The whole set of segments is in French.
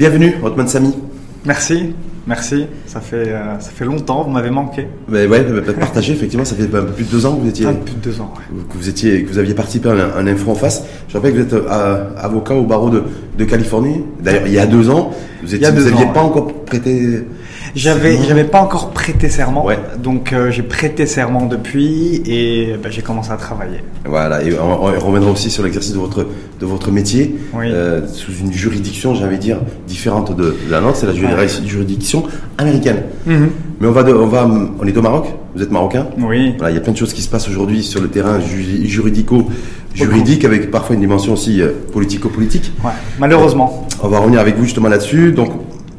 Bienvenue, Otman Sami. Merci, merci. Ça fait, euh, ça fait longtemps, vous m'avez manqué. Mais ouais, peut-être partager, effectivement, ça fait un peu plus de deux ans que vous étiez. Un peu plus de deux ans, ouais. Que vous, étiez, que vous aviez participé à un, info en face. Je rappelle que vous êtes euh, avocat au barreau de, de Californie. D'ailleurs, il y a deux ans, vous n'aviez pas encore prêté j'avais, j'avais pas encore prêté serment, donc euh, j'ai prêté serment depuis et bah, j'ai commencé à travailler. Voilà, et on, reviendra aussi sur l'exercice de votre de votre métier euh, sous une juridiction, j'allais dire différente de, la nôtre, c'est la juridiction américaine. Mhm. Mais on va, on va, on est au Maroc. Vous êtes marocain. Oui. il y a plein de choses qui se passent aujourd'hui sur le terrain juridico juridique, avec parfois une dimension aussi euh, politico-politique. Ouais, malheureusement. On va revenir avec vous justement là-dessus. Donc,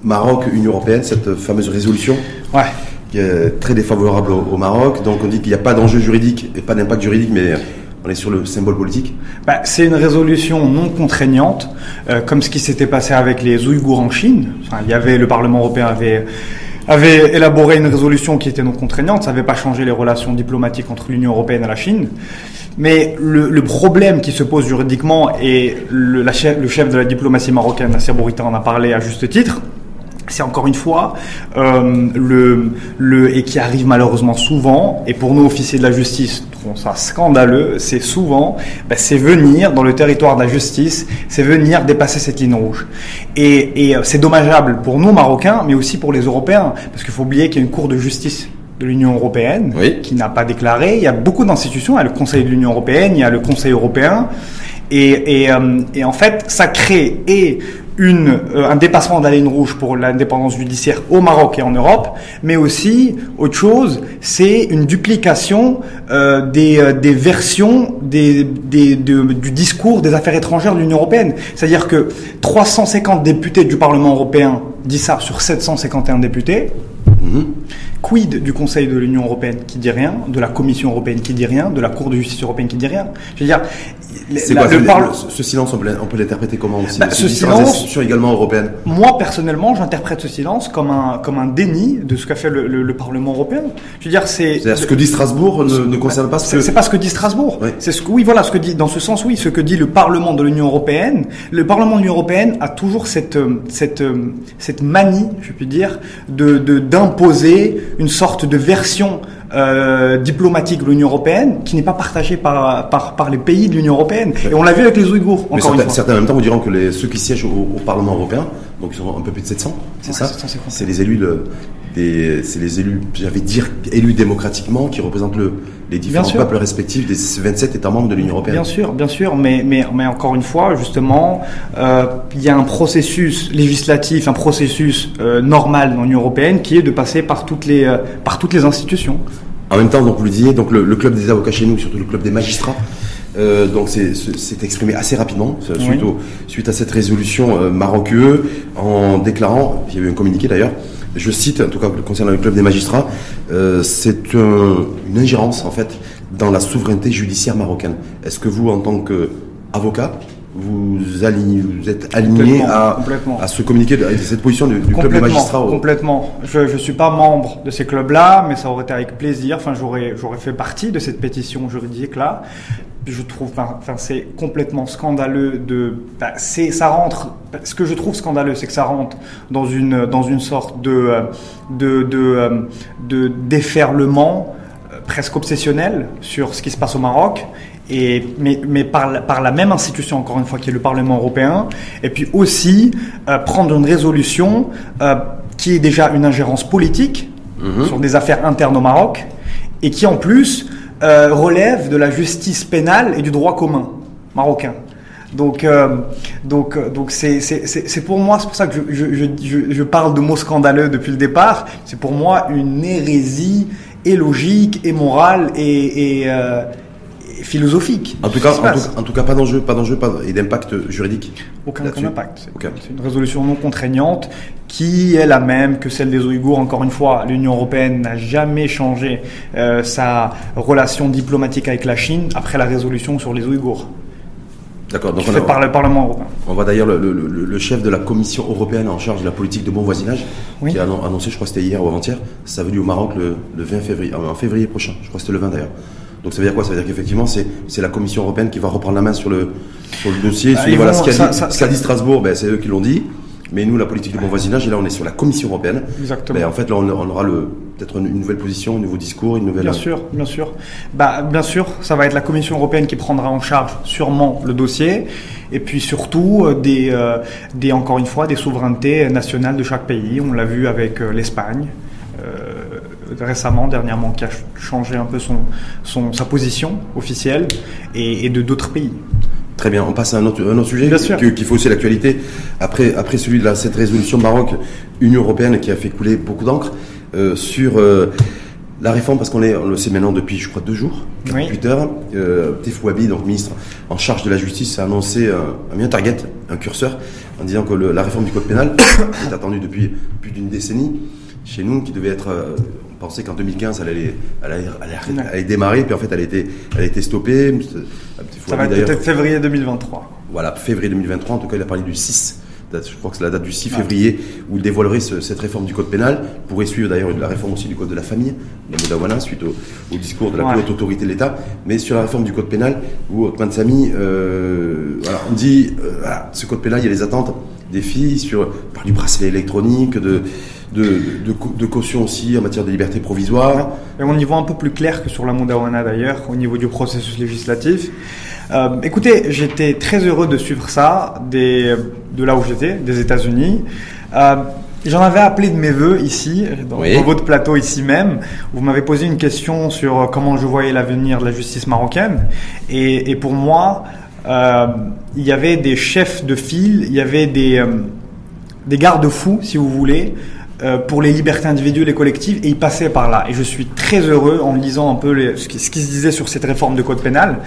Maroc, Union européenne, cette fameuse résolution. Ouais. Qui est très défavorable au, Maroc. Donc on dit qu'il n'y a pas d'enjeu juridique et pas d'impact juridique, mais on est sur le symbole politique bah, C'est une résolution non contraignante, euh, comme ce qui s'était passé avec les Ouïghours en Chine. il y avait, le Parlement européen avait, avait élaboré une résolution qui était non contraignante. Ça n'avait pas changé les relations diplomatiques entre l'Union européenne et la Chine. Mais le, problème qui se pose juridiquement, et le, chef, le chef de la diplomatie marocaine, Nasser Bourita, en a parlé à juste titre, c'est encore une fois euh, le, le et qui arrive malheureusement souvent et pour nous officiers de la justice trouvons ça scandaleux c'est souvent ben, c'est venir dans le territoire de la justice c'est venir dépasser cette ligne rouge. Et, et euh, c'est dommageable pour nous Marocains mais aussi pour les Européens parce qu'il faut oublier qu'il y a une cour de justice de l'Union européenne qui n'a pas déclaré. Il y a beaucoup d'institutions il y a le Conseil de l'Union européenne il y a le Conseil européen. Et, et, euh, et, en fait, ça crée et une, euh, un dépassement de la ligne rouge pour l'indépendance judiciaire au Maroc et en Europe, mais aussi autre chose, c'est une duplication euh, des, euh, des, versions des, des, du discours des affaires étrangères de l'Union européenne. C'est-à-dire que 350 députés du Parlement européen disent ça sur 751 députés. Mhm. Quid du Conseil de l'Union européenne qui dit rien, de la Commission européenne qui dit rien, de la Cour de justice européenne qui dit rien? Je veux dire, ce silence, on peut, l'interpréter comment aussi? Bah, Ce silence, sur également européenne. Moi personnellement, j'interprète ce silence comme un comme un déni de ce qu'a fait le, Parlement européen. Je veux dire, c'est. ce que dit Strasbourg ne, concerne pas ce que. C'est pas ce que dit Strasbourg. C'est ce que oui, voilà, ce que dit dans ce sens, oui, ce que dit le Parlement de l'Union européenne. Le Parlement de l'Union européenne a toujours cette cette cette manie, je puis dire, de d'imposer une sorte de version euh, diplomatique de l'Union européenne qui n'est pas partagée par, par, par les pays de l'Union européenne. Et on l'a vu avec les Ouïghours, encore certains, une fois. Certains, en même temps, vous diront que les, ceux qui siègent au, Parlement européen, donc ils sont un peu plus de 700, c'est ça C'est les élus de, c'est les élus, j'avais dire élus démocratiquement, qui représentent le, les différents peuples respectifs des 27 États membres de l'Union européenne. Bien sûr, bien sûr, mais, mais, mais encore une fois, justement, euh, il y a un processus législatif, un processus euh, normal dans l'Union européenne qui est de passer par toutes les, euh, par toutes les institutions. En même temps, donc vous le disiez, donc le, club des avocats chez nous, surtout le club des magistrats, euh, donc c'est exprimé assez rapidement suite, suite, à cette résolution euh, Maroc en déclarant, il y a eu un communiqué d'ailleurs, je cite, en tout cas concernant le club des magistrats, euh, c'est une ingérence en fait dans la souveraineté judiciaire marocaine. Est-ce que vous, en tant qu'avocat, vous, vous êtes aligné à, à ce communiqué, à cette position du, club des magistrats Complètement. Je ne suis pas membre de ces clubs-là, mais ça aurait été avec plaisir. Enfin, j'aurais fait partie de cette pétition juridique-là je trouve, enfin, c'est complètement scandaleux de, bah, c'est, ça rentre. Ce que je trouve scandaleux, c'est que ça rentre dans une dans une sorte de euh, de de, euh, de déferlement euh, presque obsessionnel sur ce qui se passe au Maroc. Et, mais, mais par, la, par la même institution, encore une fois, qui est le Parlement européen, et puis aussi prendre une résolution qui est déjà une ingérence politique mm-hmm. sur des affaires internes au Maroc, et qui en plus euh, relève de la justice pénale et du droit commun marocain. Donc, euh, donc, euh, donc c'est pour moi, c'est pour ça que je, je, je, je, parle de mots scandaleux depuis le départ. C'est pour moi une hérésie et logique et morale et, et, euh, philosophique. En tout, cas, en tout, cas, pas d'enjeu, pas d'enjeu, pas et d'impact juridique. Aucun, impact. C'est une résolution non contraignante qui est la même que celle des Ouïghours. Encore une fois, l'Union européenne n'a jamais changé euh, sa relation diplomatique avec la Chine après la résolution sur les Ouïghours. D'accord. Donc on fait par le Parlement européen. On voit d'ailleurs le, chef de la Commission européenne en charge de la politique de bon voisinage qui a annoncé, je crois que c'était hier ou avant-hier, sa venue au Maroc le, 20 février, en février prochain. Je crois que c'était le 20 d'ailleurs. Donc ça veut dire quoi? Ça veut dire qu'effectivement, c'est la Commission européenne qui va reprendre la main sur le, sur le dossier. Bah, voilà, ce qu'a dit, Strasbourg, ben, c'est eux qui l'ont dit. Mais nous, la politique de bon voisinage, et là, on est sur la Commission européenne. Exactement. Mais en fait, là, on, on aura peut-être une nouvelle position, un nouveau discours, une nouvelle. Bien sûr, bien sûr. Bah, bien sûr, ça va être la Commission européenne qui prendra en charge sûrement le dossier, et puis surtout euh, des, euh, des encore une fois, des souverainetés nationales de chaque pays. On l'a vu avec euh, l'Espagne. Euh, récemment, dernièrement, qui a ch- changé un peu son, son, sa position officielle, et, et de d'autres pays. Très bien, on passe à un autre, un autre sujet qui fait aussi l'actualité. Après, après celui de la, cette résolution Maroc, Union européenne, qui a fait couler beaucoup d'encre euh, sur euh, la réforme, parce qu'on est, on le sait maintenant depuis, je crois, deux jours, Oui. 48 heures. Euh, donc ministre en charge de la justice, a annoncé un, un bien target, un curseur, en disant que le- la réforme du code pénal, est attendue depuis plus d'une décennie, chez nous, qui devait être, euh, pensait qu'en 2015, elle allait, elle allait, elle allait- elle allait démarrer, puis en fait, elle a été, elle a été stoppée. Ça va être peut-être février 2023. voilà, février 2023, en tout cas, il a parlé du 6. date- Je crois que c'est la date du 6 février où il dévoilerait ce- cette réforme du code pénal. Pourrait suivre d'ailleurs la réforme aussi du code de la famille, le Modawana, suite au, au discours de la Ouais. plus haute autorité de l'État. Mais sur la réforme du code pénal, où Othman Sami, euh, voilà, on dit, euh, voilà, ce code pénal, il y a les attentes des filles sur parle du bracelet électronique, de, de, de, de cau- de caution aussi en matière de liberté provisoire. Et on y voit un peu plus clair que sur la Mondawana d'ailleurs, au niveau du processus législatif. Euh, écoutez, j'étais très heureux de suivre ça des, de là où j'étais, des États-Unis. Euh, J'en avais appelé de mes voeux ici, dans, Oui. votre plateau ici même. Vous m'avez posé une question sur comment je voyais l'avenir de la justice marocaine. Et, et pour moi, il y avait des chefs de file, il y avait des, euh, des garde-fous, si vous voulez, euh, pour les libertés individuelles et collectives, et ils passaient par là. Et je suis très heureux en lisant un peu les- ce, qui, ce qui se disait sur cette réforme de code pénal.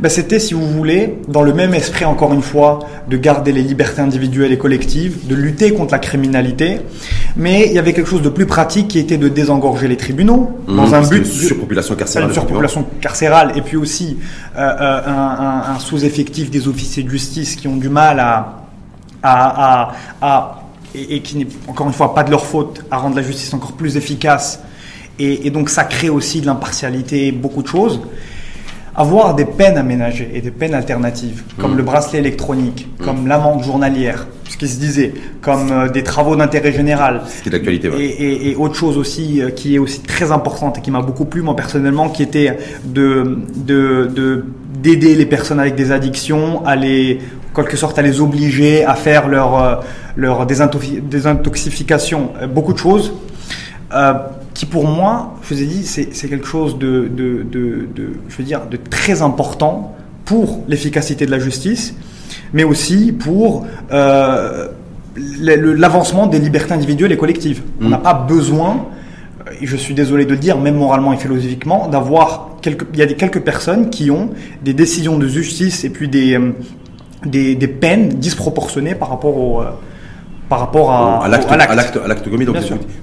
Ben, C'était, si vous voulez, dans le même esprit, encore une fois, de garder les libertés individuelles et collectives, de lutter contre la criminalité, mais il y avait quelque chose de plus pratique qui était de désengorger les tribunaux, dans Mmh, un parce que but... de- surpopulation carcérale. une surpopulation carcérale et puis aussi euh, euh, un, un- un sous-effectif des officiers de justice qui ont du mal à, à, à, à- et, et qui n'est encore une fois pas de leur faute à rendre la justice encore plus efficace et, et donc ça crée aussi de l'impartialité beaucoup de choses avoir des peines aménagées et des peines alternatives, comme Mm. le bracelet électronique, comme l'amende journalière, ce qui se disait, comme euh, des travaux d'intérêt général, Ce qui est d'actualité, ouais. et, autre chose aussi euh, qui est aussi très importante et qui m'a beaucoup plu moi personnellement, qui était de de de- d'aider les personnes avec des addictions à les quelque sorte à les obliger à faire leur euh, leur désintoxi- désintoxification, Euh, beaucoup de choses. Euh, qui pour moi, je vous ai dit, c'est quelque chose de, de, de, de, je veux dire, de très important pour l'efficacité de la justice, mais aussi pour euh, l'avancement des libertés individuelles et collectives. On Mm. n'a pas besoin, et je suis désolé de le dire, même moralement et philosophiquement, d'avoir il y a des, quelques personnes qui ont des décisions de justice et puis des, des, des peines disproportionnées par rapport au, euh, par rapport à, à l'acte commis donc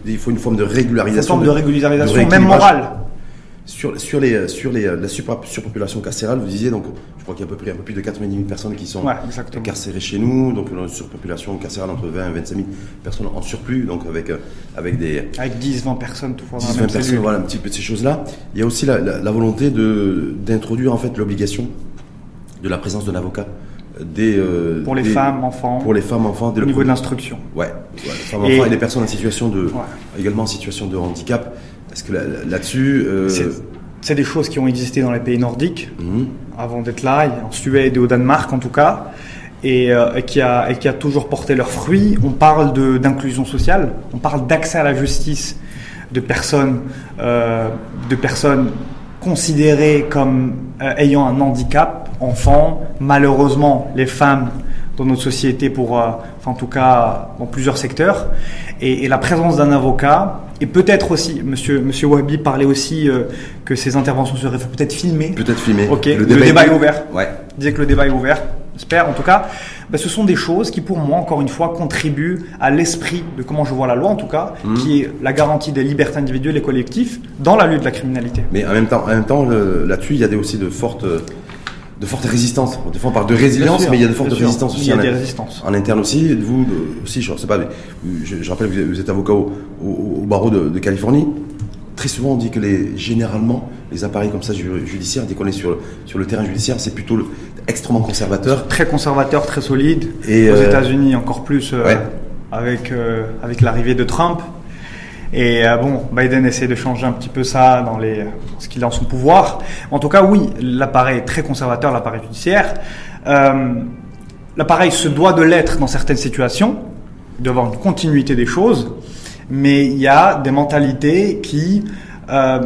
il faut une forme de régularisation forme de régularisation, de même morale. Sur, sur, les, sur les, la surpo- surpopulation carcérale, vous disiez, donc, je crois qu'il y a à peu près un peu plus de 90 000 personnes qui sont Ouais, incarcérées chez nous, donc on a une surpopulation carcérale entre 20 et 25 000 personnes en surplus, donc avec, euh, avec des Avec 10, 20 personnes, tout dans la 10, même 20 personnes, cellule. voilà, un petit peu de ces choses-là. Il y a aussi la, la, la volonté de, d'introduire en fait l'obligation de la présence d'un avocat des, euh, Pour les des- femmes, enfants, pour les femmes, enfants, dès au le niveau de l'instruction. Ouais, ouais, les femmes, Et- enfants et les personnes en situation de, Ouais. également en situation de handicap. Est-ce que là- là-dessus, euh, C'est- des choses qui ont existé dans les pays nordiques mhm. avant d'être là, en Suède et au Danemark en tout cas, et, euh, et qui, a, et qui a toujours porté leurs fruits. On parle de- d'inclusion sociale, on parle d'accès à la justice de personnes, de personnes considérées comme euh, ayant un handicap, enfants, malheureusement les femmes dans notre société pour, euh, enfin, en tout cas dans plusieurs secteurs, et la présence d'un avocat, et peut-être aussi, Monsieur, Monsieur Wabi parlait aussi euh, que ces interventions seraient peut-être filmées. peut-être filmé. Ok, le débat est ouvert. Ouais. Il disait que le débat est ouvert, j'espère en tout cas. Ben, ce sont des choses qui, pour moi, encore une fois, contribuent à l'esprit de comment je vois la loi, en tout cas, Mhm. qui est la garantie des libertés individuelles et collectives dans la lutte de la criminalité. Mais en même temps, en même temps, là-dessus, il y a des, aussi de fortes, de fortes résistances. Des fois, on parle de résilience, sûr, mais il y a de fortes résistances aussi. Il y a en des résistances. En interne aussi, vous de- aussi, je sais pas, mais je, je rappelle que vous êtes- avocat au, au- au barreau de, de Californie. Très souvent, on dit que les, généralement, les appareils comme ça ju- judiciaires, dès qu'on est sur, le- sur le terrain judiciaire, c'est plutôt le- extrêmement conservateur. Très conservateur, très solide. Et, Aux euh, États-Unis, encore plus. euh, Ouais. avec, avec l'arrivée de Trump. Et bon, Biden essaie de changer un petit peu ça dans ce qu'il a en son pouvoir. En tout cas, oui, l'appareil est très conservateur, l'appareil judiciaire. l'appareil se doit de l'être dans certaines situations, il doit avoir une continuité des choses, mais il y a des mentalités qui euh,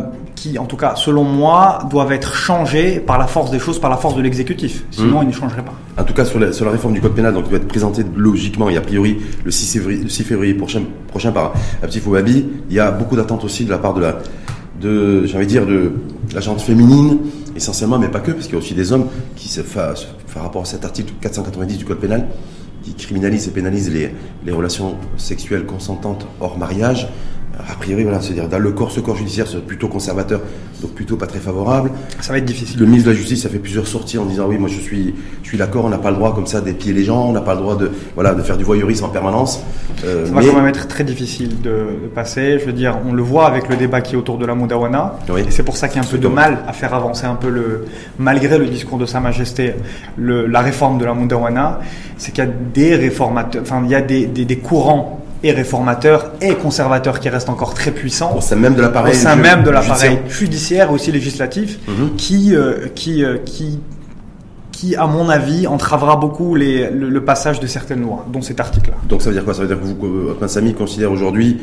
qui, en tout cas, selon moi, doivent être changés par la force des choses, par la force de l'exécutif. Sinon, mmh. ils ne changeraient pas. En tout cas, sur la, sur la, réforme du code pénal, donc, qui va être présentée logiquement et a priori le 6 février, 6 février prochain, prochain par Petit Foubabi, il y a beaucoup d'attentes aussi de la part de la, de, j'ai envie de dire, de la gente féminine, essentiellement, mais pas que, parce qu'il y a aussi des hommes qui, se, par rapport à cet article 490 du code pénal, qui criminalise et pénalise les, les relations sexuelles consentantes hors mariage, a priori, voilà, c'est-à-dire dans le corps, ce corps judiciaire, c'est plutôt conservateur, donc plutôt pas très favorable. Ça va être difficile. Le ministre de la Justice a fait plusieurs sorties en disant oui, moi je suis, je suis d'accord, on n'a pas le droit comme ça d'épier les gens, on n'a pas le droit de, voilà, de faire du voyeurisme en permanence. Euh, ça va quand même être très difficile de, passer. Je veux dire, on le voit avec le débat qui est autour de la Mondawana. Oui. Et c'est pour ça qu'il y a un peu de mal à faire avancer un peu le, malgré le discours de Sa Majesté, le, la réforme de la Mondawana, c'est qu'il y a des réformateurs, enfin il y a des, des, des courants et réformateur et conservateur qui reste encore très puissant. Au sein même de l'appareil. même de l'appareil judiciaire, aussi législatif, mhm. qui, euh, qui, euh, qui, qui, à mon avis, entravera beaucoup les, le, passage de certaines lois, dont cet article-là. Donc ça veut dire quoi? Ça veut dire que vous, Sami, considère aujourd'hui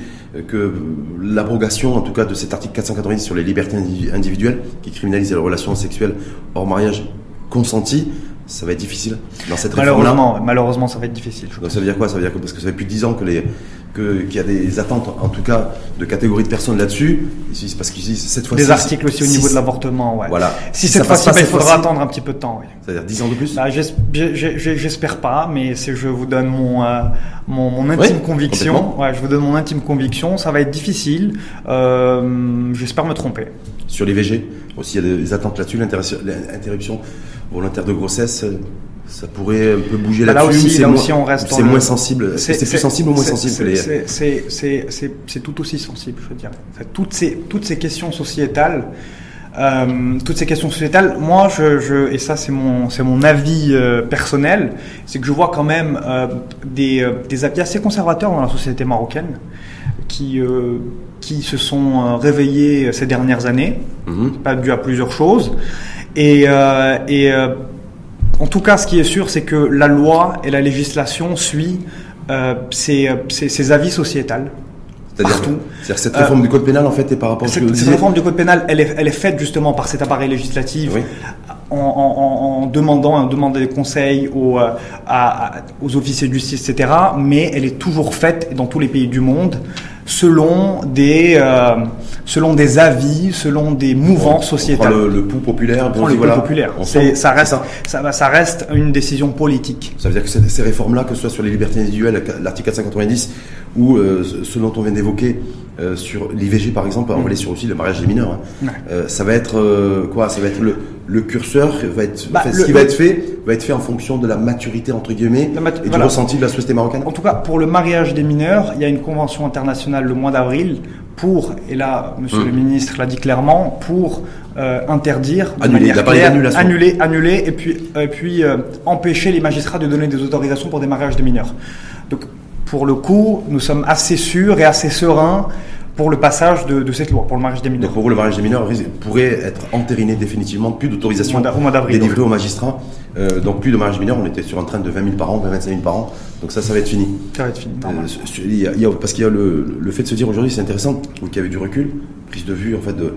que l'abrogation, en tout cas, de cet article 490 sur les libertés individuelles, qui criminalise les relations sexuelles hors mariage consenties, ça va être difficile dans cette malheureusement, malheureusement, ça va être difficile. Donc ça veut dire quoi? Ça veut dire que parce que ça fait plus de 10 ans que les qu'il y a des attentes, en tout cas, de catégories de personnes là-dessus. Parce qu'ici, cette fois Des articles aussi au niveau de l'avortement, ouais. Voilà. Si, cette fois-ci, il faudra attendre un petit peu de temps, oui. C'est-à-dire 10 ans de plus? Bah, J'espère pas, mais je vous donne mon, euh, mon, mon, intime conviction. Ouais, je vous donne mon intime conviction. Ça va être difficile. Euh, J'espère me tromper. Sur l'IVG, aussi, il y a des attentes là-dessus, l'interruption volontaire de grossesse ça pourrait un peu bouger là-dessus. Là aussi, là aussi on reste. C'est moins sensible. C'est plus sensible ou moins sensible C'est tout aussi sensible, je veux dire. Toutes ces toutes ces questions sociétales, euh, toutes ces questions sociétales. Moi, je, je et ça c'est mon c'est mon avis euh, personnel, c'est que je vois quand même euh, des des avis assez conservateurs dans la société marocaine qui qui se sont réveillés ces dernières années, mm-hmm. pas dû à plusieurs choses. Et, et en tout cas, ce qui est sûr, c'est que la loi et la législation suivent euh, ces, avis sociétals. C'est-à-dire cette réforme du code pénal, en fait, est par rapport à ce cette, cette réforme du code pénal, elle est, elle est faite justement par cet appareil législatif en, demandant, en demandant des conseils aux, euh, aux officiers de justice, etc. Mais elle est toujours faite dans tous les pays du monde selon des, euh, selon des avis, selon des mouvements sociétals. le, le pouls populaire, bon, le pouls populaire. ça reste, ça. Ça, reste une décision politique. Ça veut dire que ces, réformes-là, que ce soit sur les libertés individuelles, l'article 490, ou euh, ce dont on vient d'évoquer euh, sur l'IVG par exemple, on va aller sur aussi le mariage des mineurs. Hein. ça va être quoi? Ça va être le, le curseur va être, bah, ce qui va être fait va être fait en fonction de la maturité entre guillemets et du ressenti de la société marocaine. En tout cas, pour le mariage des mineurs, il y a une convention internationale le mois d'avril pour, et là, Monsieur hum. le ministre l'a dit clairement, pour euh, interdire, annuler, annuler, annuler, et puis, et puis euh, empêcher les magistrats de donner des autorisations pour des mariages des mineurs. Donc, pour le coup, nous sommes assez sûrs et assez sereins pour le passage de, cette loi, pour le mariage des mineurs. Donc pour le mariage des mineurs pourrait être entériné définitivement, plus d'autorisation délivrée aux magistrats. Euh, donc plus de mariage mineur, on était sur un train de 20 000 par an, 25 000 par an. Donc ça, ça va être fini. Ça va être fini. Euh, parce qu'il y a le, le, fait de se dire aujourd'hui, c'est intéressant, qu'il y avait du recul, prise de vue en fait de,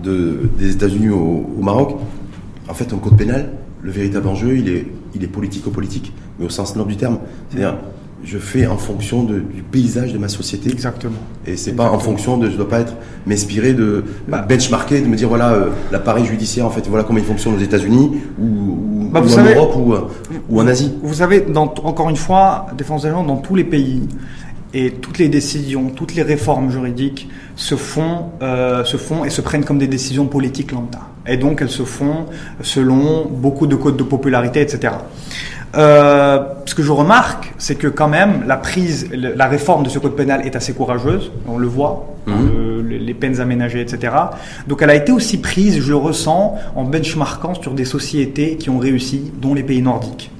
de des États-Unis au, au, Maroc. En fait, un code pénal, le véritable enjeu, il est, il est politico-politique, mais au sens noble du terme. C'est-à-dire je fais en fonction du paysage de ma société. Exactement. Et c'est pas en fonction de, je dois pas être m'inspirer de bah, benchmarker, de me dire voilà euh, l'appareil judiciaire en fait voilà comment il fonctionne aux États-Unis ou, bah, en Europe ou, euh, ou, en Asie. Vous savez, dans, encore une fois, défense des gens dans tous les pays et toutes les décisions, toutes les réformes juridiques se font, euh, se font et se prennent comme des décisions politiques lambda. Et donc elles se font selon beaucoup de codes de popularité, etc. Euh, ce que je remarque, c'est que quand même la prise, la réforme de ce code pénal est assez courageuse. On le voit, mhm. les peines aménagées, etc. Donc elle a été aussi prise, je le ressens, en benchmarkant sur des sociétés qui ont réussi, dont les pays nordiques.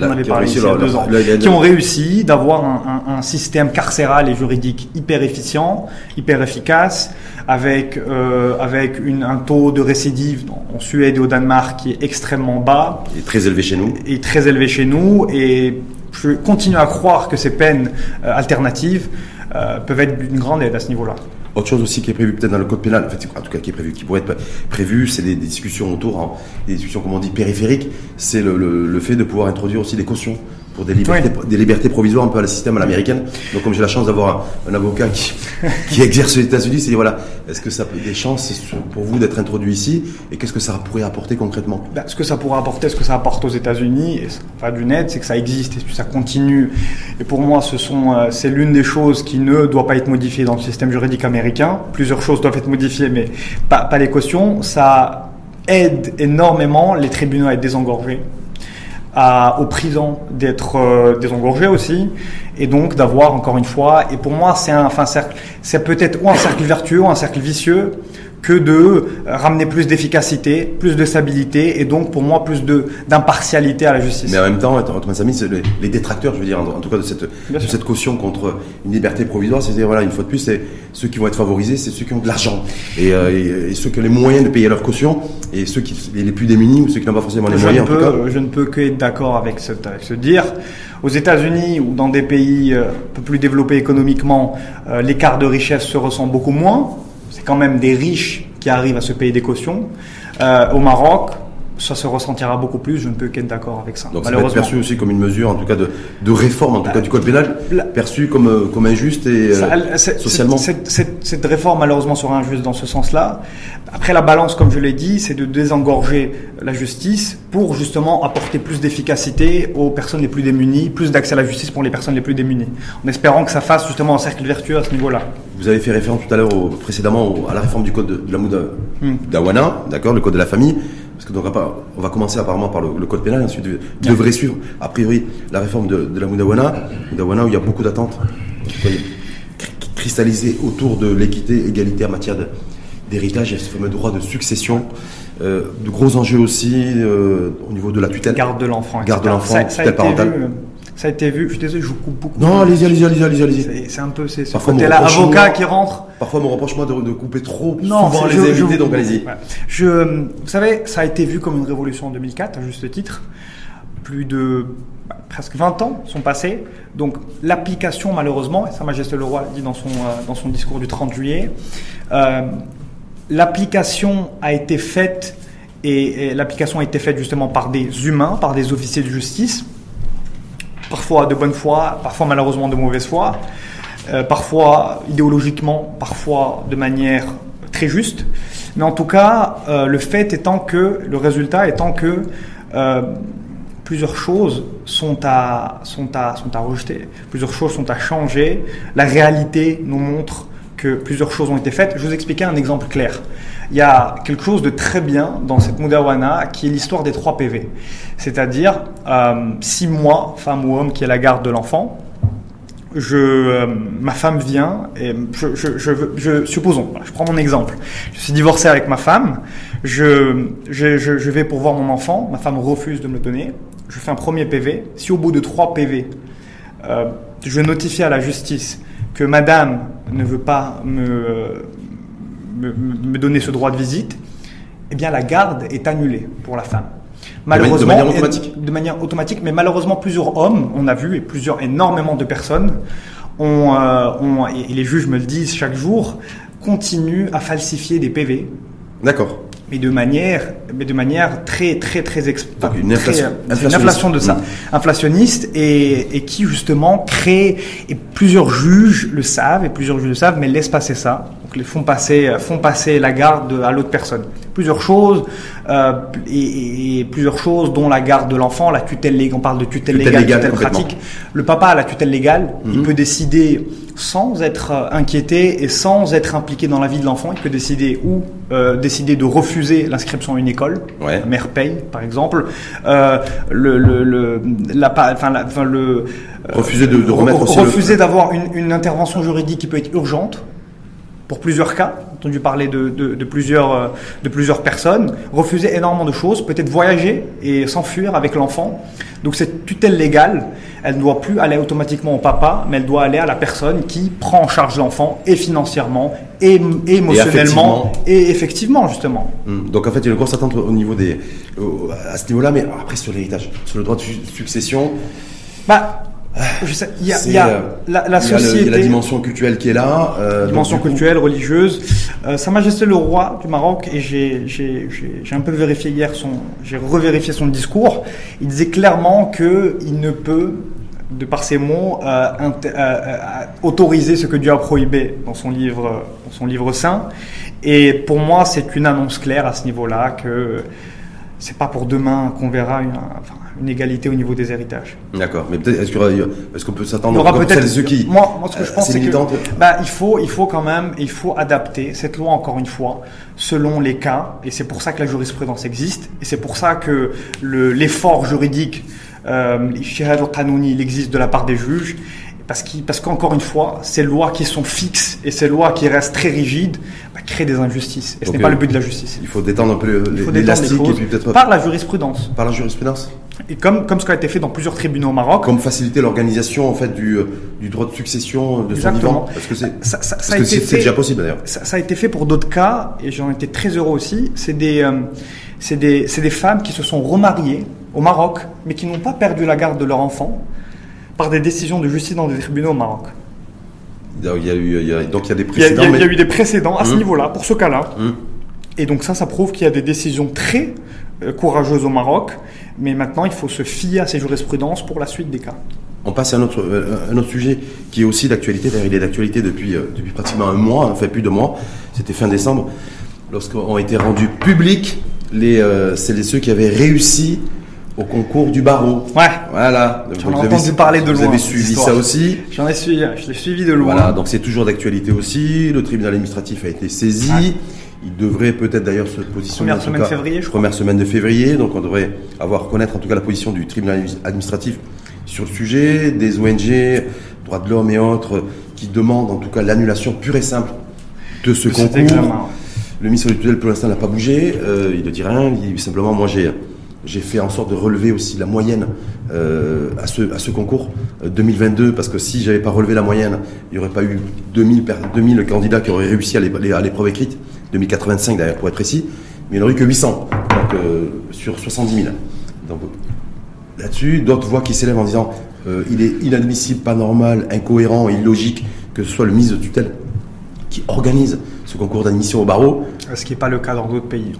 On avait parlé ici il y a deux ans, qui ont réussi d'avoir un, un, un, système carcéral et juridique hyper efficient, hyper efficace, avec euh, avec une, un taux de récidive en Suède et au Danemark qui est extrêmement bas. Et très élevé chez nous. Et très élevé chez nous. Et je continue à croire que ces peines euh, alternatives euh, peuvent être d'une grande aide à ce niveau-là. Autre chose aussi qui est prévu peut-être dans le code pénal, en, fait, en tout cas qui est prévu, qui pourrait être prévu, c'est des, discussions autour, hein, des discussions, comme on dit, périphériques, c'est le, le, le, fait de pouvoir introduire aussi des cautions pour des libertés, des libertés provisoires un peu à la système à l'américaine. Donc comme j'ai la chance d'avoir un, avocat qui, qui exerce aux États-Unis, c'est voilà, est-ce que ça a des chances pour vous d'être introduit ici et qu'est-ce que ça pourrait apporter concrètement? Ben, Ce que ça pourrait apporter, ce que ça apporte aux États-Unis, et enfin du net, c'est que ça existe et que ça continue. Et pour moi, ce sont, euh, c'est l'une des choses qui ne doit pas être modifiée dans le système juridique américain. Plusieurs choses doivent être modifiées, mais pas, pas les cautions. Ça aide énormément les tribunaux à être désengorgés à, aux prisons d'être euh, désengorgés aussi, et donc d'avoir encore une fois, et pour moi c'est un, enfin cercle, c'est peut-être ou un cercle vertueux ou un cercle vicieux, que de ramener plus d'efficacité, plus de stabilité et donc pour moi plus d'impartialité à la justice. Mais en même temps, Thomas Samy, les, les détracteurs, je veux dire, en, tout cas de cette, de cette caution contre une liberté provisoire, c'est-à-dire voilà, une fois de plus, c'est ceux qui vont être favorisés, c'est ceux qui ont de l'argent et, euh, et, ceux qui ont les moyens de payer leur caution et ceux qui les plus démunis ou ceux qui n'ont pas forcément les je moyens. Ne peux, en tout cas. Je ne peux que être d'accord avec ce, avec ce dire. Aux États-Unis ou dans des pays euh, un peu plus développés économiquement, euh, l'écart de richesse se ressent beaucoup moins. Quand même des riches qui arrivent à se payer des cautions. Euh, au Maroc, ça se ressentira beaucoup plus. Je ne peux qu'être d'accord avec ça. Donc ça va être perçu aussi comme une mesure, en tout cas de, de réforme, en tout cas du code pénal, perçu comme euh, comme injuste et euh, socialement. Cette, cette, cette, réforme malheureusement sera injuste dans ce sens-là. Après la balance, comme je l'ai dit, c'est de désengorger la justice pour justement apporter plus d'efficacité aux personnes les plus démunies, plus d'accès à la justice pour les personnes les plus démunies, en espérant que ça fasse justement un cercle vertueux à ce niveau-là. Vous avez fait référence tout à l'heure précédemment à la réforme du code de, de la Mouda hmm. d'Awana, d'accord, le code de la famille. Parce que donc, on va commencer apparemment par le, le code pénal, ensuite devrait suivre, a priori, la réforme de, de la Moudawana, Moudawana où il y a beaucoup d'attentes cristallisées autour de l'équité, égalité en matière d'héritage et ce fameux droit de succession. Euh, de gros enjeux aussi euh, au niveau de la tutelle. Garde de l'enfant. Garde de l'enfant, tutelle parentale. Vu, ça a été vu. Je suis désolé, je vous coupe beaucoup. Non, allez-y, allez-y, allez-y, allez-y. Allez c'est un peu c'est ce côté-là, avocat qui rentre. Parfois, mon reproche moi de, de, couper trop non, souvent les invités, donc allez-y. Je, vous savez, ça a été vu comme une révolution en 2004, à juste titre. Plus de bah, presque 20 ans sont passés. Donc l'application, malheureusement, et Sa Majesté le Roi dit dans son, euh, dans son discours du 30 juillet, euh, l'application a été faite et, et l'application a été faite justement par des humains, par des officiers de justice, parfois de bonne foi, parfois malheureusement de mauvaise foi, euh, parfois idéologiquement, parfois de manière très juste. Mais en tout cas, euh, le fait étant que, le résultat étant que euh, plusieurs choses sont à, sont, à, sont à rejeter, plusieurs choses sont à changer. La réalité nous montre que plusieurs choses ont été faites. Je vous expliquer un exemple clair. Il y a quelque chose de très bien dans cette Mudawana qui est l'histoire des trois PV. C'est-à-dire, euh, si moi, femme ou homme qui est la garde de l'enfant, je, euh, ma femme vient et je, je, supposons, je prends mon exemple. Je suis divorcé avec ma femme, je, je, je, vais pour voir mon enfant, ma femme refuse de me le donner, je fais un premier PV. Si au bout de trois PV, euh, je notifie à la justice que madame ne veut pas me, me, me donner ce droit de visite, eh bien la garde est annulée pour la femme. Malheureusement, de manière automatique. De manière automatique, mais malheureusement plusieurs hommes, on a vu, et plusieurs, énormément de personnes, ont, euh, ont, et les juges me le disent chaque jour, continuent à falsifier des PV. D'accord. Mais de manière, mais de manière très, très, très, exp... une inflation, très, une inflation de ça, mmh. inflationniste, et, et qui justement crée, et plusieurs juges le savent, et plusieurs juges le savent, mais laissent passer ça. Donc les font passer, font passer la garde à l'autre personne plusieurs choses euh, et, et, plusieurs choses dont la garde de l'enfant, la tutelle légale. On parle de tutelle, tutelle légale, tutelle pratique. Le papa a la tutelle légale. Il peut décider sans être euh, inquiété et sans être impliqué dans la vie de l'enfant. Il peut décider ou euh, décider de refuser l'inscription à une école. Ouais. La mère paye, par exemple. Euh, le, le, le, la, enfin, la, enfin, le refuser de, de remettre aussi refuser d'avoir une, une intervention juridique qui peut être urgente pour plusieurs cas entendu parler de, de, de plusieurs, euh, de plusieurs personnes, refuser énormément de choses, peut-être voyager et s'enfuir avec l'enfant. Donc cette tutelle légale, elle ne doit plus aller automatiquement au papa, mais elle doit aller à la personne qui prend en charge l'enfant et financièrement et, et émotionnellement et, effectivement justement. Hum. Donc en fait il y a une grosse attente au niveau des à ce niveau-là, mais après sur l'héritage, sur le droit de succession. Bah, il y a, y a la, la société. Il y a la dimension culturelle qui est là. Euh, dimension culturelle, religieuse. Euh, Sa Majesté le roi du Maroc, et j'ai un peu vérifié hier son, j'ai revérifié son discours. Il disait clairement que il ne peut, de par ses mots, euh, euh, euh, autoriser ce que Dieu a prohibé dans son livre, dans son livre saint. Et pour moi, c'est une annonce claire à ce niveau-là que c'est pas pour demain qu'on verra une, enfin, une égalité au niveau des héritages. D'accord, mais peut-être est-ce qu'on peut s'attendre à peut-être ceux qui moi, moi ce que je pense c'est que bah, il faut il faut quand même il faut adapter cette loi encore une fois selon les cas et c'est pour ça que la jurisprudence existe et c'est pour ça que l'effort juridique euh, il existe de la part des juges parce qu'encore une fois, ces lois qui sont fixes et ces lois qui restent très rigides bah, créent des injustices. Et ce n'est pas le but de la justice. Il faut détendre un peu l'élastique et puis peut-être par la jurisprudence. Par la jurisprudence. Et comme comme ce qui a été fait dans plusieurs tribunaux au Maroc. Comme faciliter l'organisation en fait du, du droit de succession de son vivant. Parce que c'est déjà possible d'ailleurs. Ça, a été fait pour d'autres cas et j'en étais très heureux aussi. C'est des euh, c'est des des femmes qui se sont remariées au Maroc mais qui n'ont pas perdu la garde de leur enfant par des décisions de justice dans des tribunaux au Maroc. Il y a eu, donc il y a des précédents. Il y a, eu des précédents à ce hum. niveau-là, pour ce cas-là. Hum. Et donc ça, ça prouve qu'il y a des décisions très euh, courageuses au Maroc, mais maintenant il faut se fier à ces jurisprudences pour la suite des cas. On passe à un autre, euh, un autre sujet qui est aussi d'actualité, d'ailleurs il est d'actualité depuis, euh, depuis pratiquement un mois, enfin plus de mois, c'était fin décembre, lorsqu'ont été rendus publics les, c'est ceux qui avaient réussi au concours du barreau. Ouais. Voilà. J'en ai entendu parler de loin. Vous avez suivi ça aussi. J'en ai suivi, je l'ai suivi de loin. Voilà, donc c'est toujours d'actualité aussi. Le tribunal administratif a été saisi. Il devrait peut-être d'ailleurs se positionner. Première semaine de février, je crois. Première semaine de février, donc on devrait avoir connaître en tout cas la position du tribunal administratif sur le sujet, des ONG, droits de l'homme et autres, qui demandent en tout cas l'annulation pure et simple de ce concours. Le ministre du tutelle pour l'instant n'a pas bougé, euh, il ne dit rien, il dit simplement moi j'ai j'ai fait en sorte de relever aussi la moyenne euh, à, ce, à ce concours 2022, euh, parce que si j'avais pas relevé la moyenne, il n'y aurait pas eu 2000, 2000 candidats qui auraient réussi à l'épreuve écrite, 2085 d'ailleurs pour être précis, mais il n'y en aurait eu que 800 donc, euh, sur 70 000. Donc là-dessus, d'autres voix qui s'élèvent en disant il est inadmissible, pas normal, incohérent, illogique que ce soit le ministre de tutelle qui organise ce concours d'admission au barreau. Ce qui n'est pas le cas dans d'autres pays.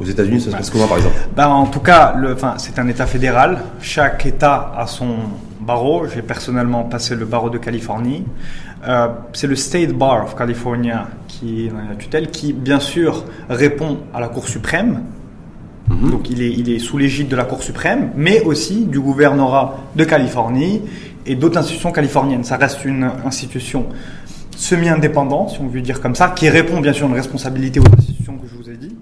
Aux États-Unis, ça se passe comment par exemple? ben, En tout cas, c'est un État fédéral. Chaque État a son barreau. J'ai personnellement passé le barreau de Californie. Euh, c'est le State Bar of California qui est la tutelle, qui bien sûr répond à la Cour suprême. Mhm. Donc il est, il est sous l'égide de la Cour suprême, mais aussi du gouvernorat de Californie et d'autres institutions californiennes. Ça reste une institution semi-indépendante, si on veut dire comme ça, qui répond bien sûr à une responsabilité aux institutions que je vous ai dit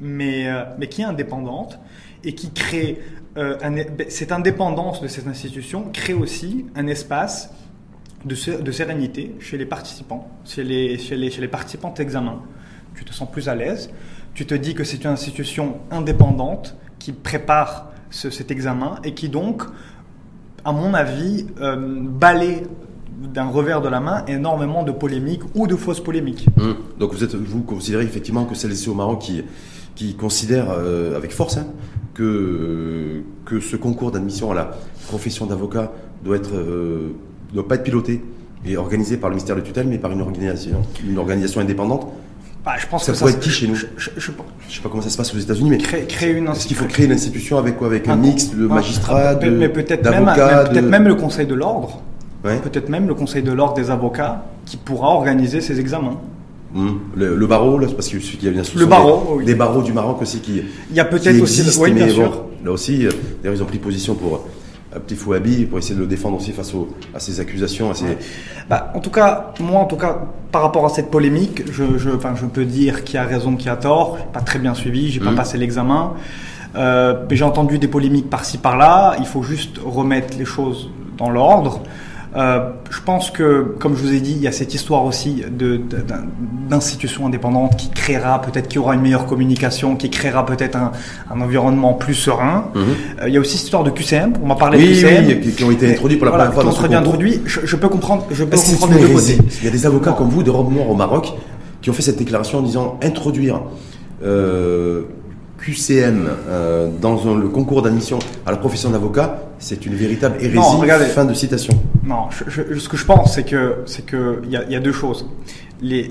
mais, euh, mais qui est indépendante et qui crée euh, ben, cette indépendance de cette institution crée aussi un espace de, sérénité chez les participants, chez les, chez les, chez les participants d'examen. Tu te sens plus à l'aise, tu te dis que c'est une institution indépendante qui prépare cet examen et qui donc, à mon avis, euh, balaye d'un revers de la main énormément de polémiques ou de fausses polémiques. Hum. Donc vous, êtes, vous considérez effectivement que c'est ici au Maroc qui, qui considère euh, avec force hein, que, que ce concours d'admission à la profession d'avocat doit être euh, doit pas être piloté et organisé par le ministère de tutelle, mais par une organisation, une organisation indépendante. Bah, je pense ça que pourrait être qui chez nous je, je, sais pas comment ça se passe aux États-Unis, mais créer, créer une est-ce qu'il faut créer une institution avec quoi? Avec un, mix de magistrats, de mais peut-être même, peut-être même le Conseil de l'ordre, peut-être même le Conseil de l'ordre des avocats qui pourra organiser ces examens. Hmm. Le, barreau, là, parce qu'il y a une le barreau, des barreaux du Maroc aussi qui. Il y a peut-être aussi, oui, bien sûr. Là aussi, euh, d'ailleurs, ils ont pris position pour un petit Fouabi pour essayer de le défendre aussi face à ces accusations. À ces... Bah, en tout cas, moi, en tout cas, par rapport à cette polémique, je, je, je peux dire qui a raison, qui a tort. J'ai pas très bien suivi, j'ai pas hmm. passé l'examen. Euh, j'ai entendu des polémiques par-ci par-là. Il faut juste remettre les choses dans l'ordre. Euh, je pense que, comme je vous ai dit, il y a cette histoire aussi d'institutions indépendantes qui créera peut-être, qui aura une meilleure communication, qui créera peut-être un, un environnement plus serein. Mhm. Euh, il y a aussi cette histoire de QCM. On m'a parlé de QCM. Oui, qui, ont été introduits pour la première fois. Qui ont été introduits. Je, je, peux comprendre. Je peux comprendre les deux côtés. Il y a des avocats comme vous de robe noire au Maroc qui ont fait cette déclaration en disant introduire euh, QCM euh, dans le concours d'admission à la profession d'avocat, c'est une véritable hérésie. Non, regardez, fin de citation. Non, ce que je pense, c'est que c'est que il y, a deux choses. Les,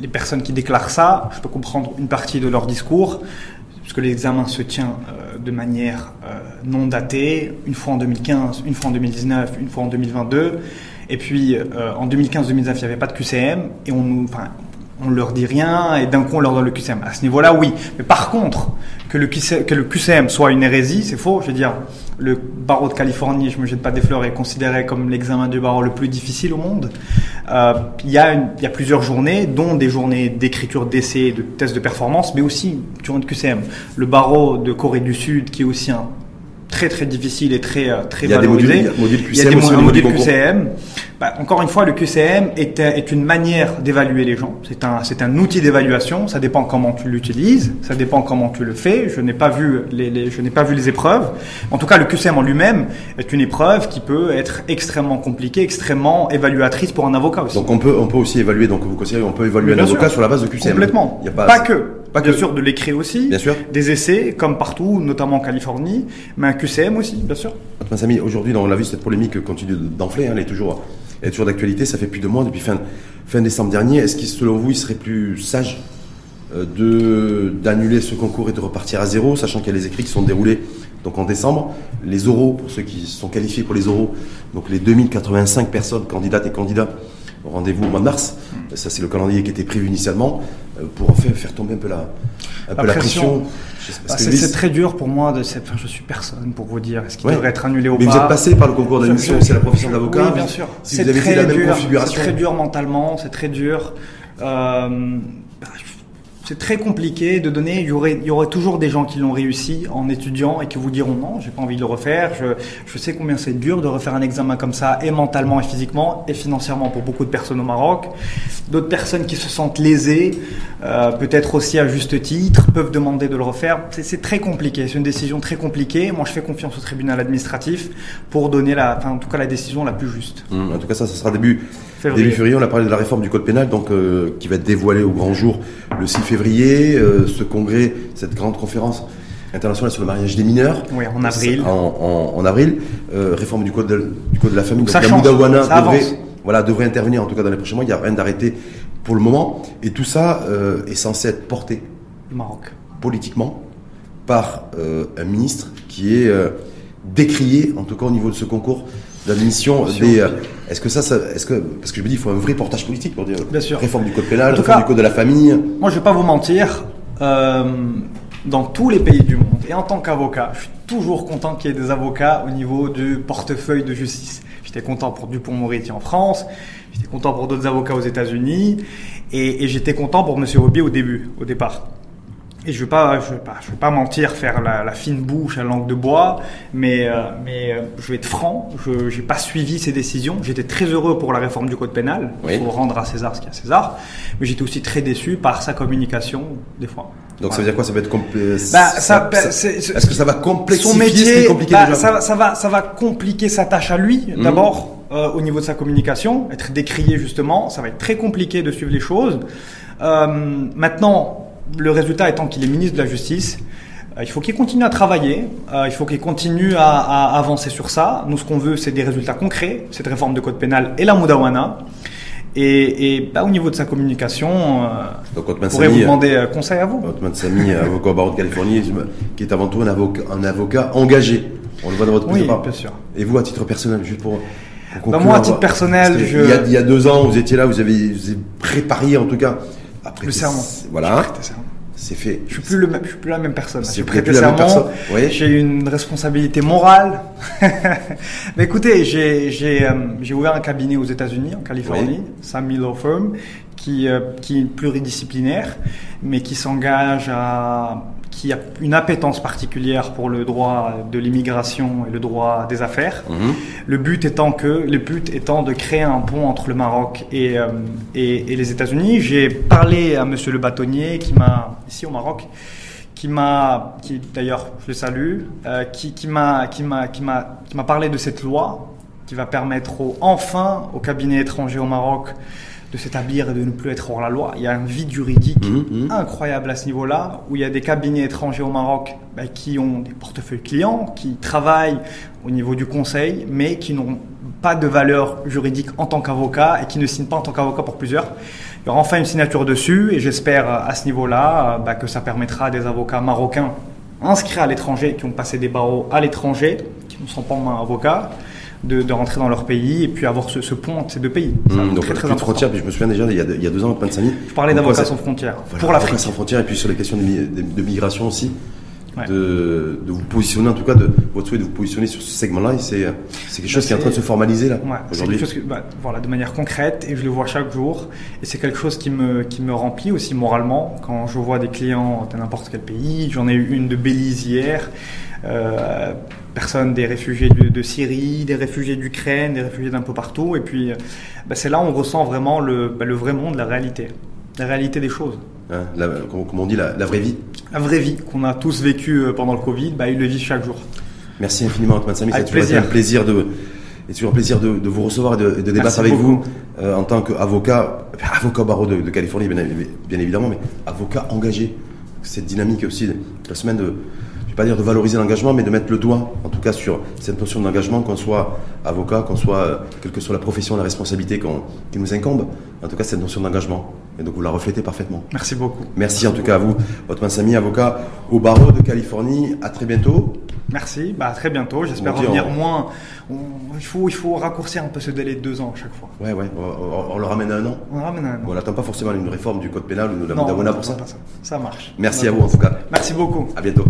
les, personnes qui déclarent ça, je peux comprendre une partie de leur discours, puisque l'examen se tient euh, de manière euh, non datée, une fois en 2015, une fois en 2019, une fois en 2022. Et puis en 2015-2019, il n'y avait pas de QCM et on nous, enfin, on leur dit rien et d'un coup on leur donne le QCM. À ce niveau-là, oui. Mais par contre, que le, QCM, soit une hérésie, c'est faux. Je veux dire, le barreau de Californie, je me jette pas des fleurs, est considéré comme l'examen du barreau le plus difficile au monde. Euh, il, y a plusieurs journées, dont des journées d'écriture d'essais, de tests de performance, mais aussi journée de QCM. Le barreau de Corée du Sud, qui est aussi un très très difficile et très euh, très valorisé. il y a des modules QCM. Bah, encore une fois, le QCM est, est une manière d'évaluer les gens. C'est un c'est un outil d'évaluation. Ça dépend comment tu l'utilises. Ça dépend comment tu le fais. Je n'ai pas vu les, les je n'ai pas vu les épreuves. En tout cas, le QCM en lui-même est une épreuve qui peut être extrêmement compliquée, extrêmement évaluatrice pour un avocat aussi. Donc on peut on peut aussi évaluer. Donc vous considérez on peut évaluer un avocat sur la base de QCM. Complètement. Il y a pas, pas que. Pas bien sûr de l'écrit aussi, bien sûr. des essais comme partout, notamment en Californie, mais un QCM aussi, bien sûr. Samy, aujourd'hui, on l'a vu, cette polémique continue d'enfler, hein, elle est toujours, elle est toujours d'actualité, ça fait plus de mois, depuis fin, fin décembre dernier. Est-ce qu'il, selon vous, il serait plus sage euh, de, d'annuler ce concours et de repartir à zéro, sachant qu'il y a les écrits qui sont déroulés donc en décembre, les oraux, pour ceux qui sont qualifiés pour les oraux, donc les 2085 personnes, candidates et candidats, rendez-vous au mois de mars. Ça, c'est le calendrier qui était prévu initialement euh, pour faire, faire tomber un peu la, un peu la pression. Bah, c'est très dur pour moi de cette. Enfin, je suis personne pour vous dire. Est-ce qu'il devrait être annulé ou Mais pas vous êtes passé par le concours d'admission, c'est la profession d'avocat. Oui, bien sûr. Si vous avez fait la même configuration. C'est très dur mentalement, c'est très dur. Euh, bah, c'est très compliqué de donner. Il y aurait, il y aurait toujours des gens qui l'ont réussi en étudiant et qui vous diront non, j'ai pas envie de le refaire. Je, je sais combien c'est dur de refaire un examen comme ça, et mentalement et physiquement, et financièrement pour beaucoup de personnes au Maroc. D'autres personnes qui se sentent lésées, euh, peut-être aussi à juste titre, peuvent demander de le refaire. C'est très compliqué. C'est une décision très compliquée. Moi, je fais confiance au tribunal administratif pour donner la, enfin, en tout cas, la décision la plus juste. Mmh, en tout cas, ça, ça sera début février. Début février. On a parlé de la réforme du code pénal, donc euh, qui va être dévoilée au grand jour le 6 février février, euh, ce congrès, cette grande conférence internationale sur le mariage des mineurs. Oui, en avril. En, avril. Euh, réforme du code de, du code de la famille. Donc, la devrait, voilà, devrait intervenir en tout cas dans les prochains mois. Il n'y a rien d'arrêté pour le moment. Et tout ça euh, est censé être porté Maroc. politiquement par un ministre qui est décrié, en tout cas au niveau de ce concours, d'admission des. Euh, est-ce que ça, est-ce que parce que je me dis, il faut un vrai portage politique pour dire. Bien sûr. Réforme du code pénal, réforme du code de la famille. Moi, je vais pas vous mentir. Euh, dans tous les pays du monde et en tant qu'avocat, je suis toujours content qu'il y ait des avocats au niveau du portefeuille de justice. J'étais content pour Dupont-Moretti en France, j'étais content pour d'autres avocats aux États-Unis et, et j'étais content pour Monsieur Robier au début, au départ. Et je ne veux, pas, je veux, pas, je veux pas mentir, faire la, la, fine bouche à langue de bois, mais, euh, mais euh, je vais être franc, je n'ai pas suivi ces décisions. J'étais très heureux pour la réforme du code pénal, il faut rendre à César ce qu'il y a à César, mais j'étais aussi très déçu par sa communication, des fois. Donc ça veut dire quoi? Ça va être complexe bah, ça, bah, Est-ce que ça va complexifier son métier bah, ça, ça, va, ça va compliquer sa tâche à lui, mmh. d'abord, euh, au niveau de sa communication, être décrié justement. Ça va être très compliqué de suivre les choses. Euh, maintenant, le résultat étant qu'il est ministre de la Justice, euh, il faut qu'il continue à travailler, euh, il faut qu'il continue à, avancer sur ça. Nous, ce qu'on veut, c'est des résultats concrets, cette réforme de code pénal et la Moudawana. Et, et bah, au niveau de sa communication, euh, Donc, je pourrais vous demander conseil à vous? Otman Sami, avocat au barreau de Californie, qui est avant tout un avocat, un avocat engagé. On le voit dans votre Oui, bien sûr. Et vous, à titre personnel, juste pour... Bah, moi, à titre personnel, je... il, y a, il y a deux ans, vous étiez là, vous avez, vous avez préparé en tout cas le serment. Voilà. C'est fait. Je suis plus le même, je suis plus la même personne. J'ai prêté serment. Oui. J'ai une responsabilité morale. mais écoutez, j'ai j'ai euh, j'ai ouvert un cabinet aux États-Unis, en Californie, oui. Sammy Law Firm, qui euh, qui est pluridisciplinaire, mais qui s'engage à qui a une appétence particulière pour le droit de l'immigration et le droit des affaires. Mhm. Le but étant que, le but étant de créer un pont entre le Maroc et, euh, et, et les États-Unis. J'ai parlé à Monsieur le bâtonnier qui m'a ici au Maroc, qui m'a, qui d'ailleurs je le salue, euh, qui, qui m'a, qui m'a, qui m'a, qui m'a parlé de cette loi qui va permettre au- enfin aux cabinets étrangers au Maroc de s'établir et de ne plus être hors la loi. Il y a un vide juridique Mhm, mhm. incroyable à ce niveau-là, où il y a des cabinets étrangers au Maroc bah, qui ont des portefeuilles clients, qui travaillent au niveau du conseil, mais qui n'ont pas de valeur juridique en tant qu'avocat et qui ne signent pas en tant qu'avocat pour plusieurs. Il y aura enfin une signature dessus et j'espère euh, à ce niveau-là euh, bah, que ça permettra à des avocats marocains inscrits à l'étranger, qui ont passé des barreaux à l'étranger, qui ne sont pas moins avocats, de, de rentrer dans leur pays et puis avoir ce, ce pont entre ces deux pays. C'est Hum, donc très très de frontières, puis je me souviens déjà il y a, il y a deux ans au Pansami. Je parlais d'avocats sans frontières Voilà, pour l'Afrique. Sans frontières et puis sur les questions de, mi- de- de migration aussi. Ouais. De, de vous positionner, en tout cas, de votre souhait de vous positionner sur ce segment-là, et c'est c'est quelque chose qui est en train de se formaliser là, Ouais, c'est aujourd'hui. quelque chose que, bah, voilà, de manière concrète et je le vois chaque jour. Et c'est quelque chose qui me, qui me remplit aussi moralement quand je vois des clients de n'importe quel pays. J'en ai eu une de Belize hier. Euh, personnes, des réfugiés de, de Syrie, des réfugiés d'Ukraine, des réfugiés d'un peu partout. Et puis, euh, bah, c'est là où on ressent vraiment le, bah, le vrai monde, la réalité. La réalité des choses. Hein, la- comme, on dit, la, la vraie vie. La vraie vie qu'on a tous vécue euh, pendant le Covid, bah, ils le vivent chaque jour. Merci infiniment, Antoine Samy. C'est toujours plaisir. un plaisir de, et toujours un plaisir de, de vous recevoir et de, débattre Merci avec beaucoup. vous euh, en tant qu'avocat, avocat au barreau de, de Californie, bien, bien évidemment, mais avocat engagé. Cette dynamique aussi la semaine de, pas dire de valoriser l'engagement, mais de mettre le doigt, en tout cas, sur cette notion d'engagement, qu'on soit avocat, qu'on soit, euh, quelle que soit la profession, la responsabilité qu'on- qui nous incombe, en tout cas, cette notion d'engagement. Et donc, vous la reflétez parfaitement. Merci beaucoup. Merci en tout cas à vous, Otman Samy, avocat au barreau de Californie. À très bientôt. Merci, bah, à très bientôt. J'espère revenir on- moins. On- il, faut, il faut raccourcir un peu ce délai de deux ans à chaque fois. Ouais, ouais, on, le ramène à un an. On ramène un an. On n'attend pas forcément une réforme du code pénal ou de la Non, pour ça. ça. Ça marche. Merci à vous en tout cas. Merci beaucoup. À bientôt.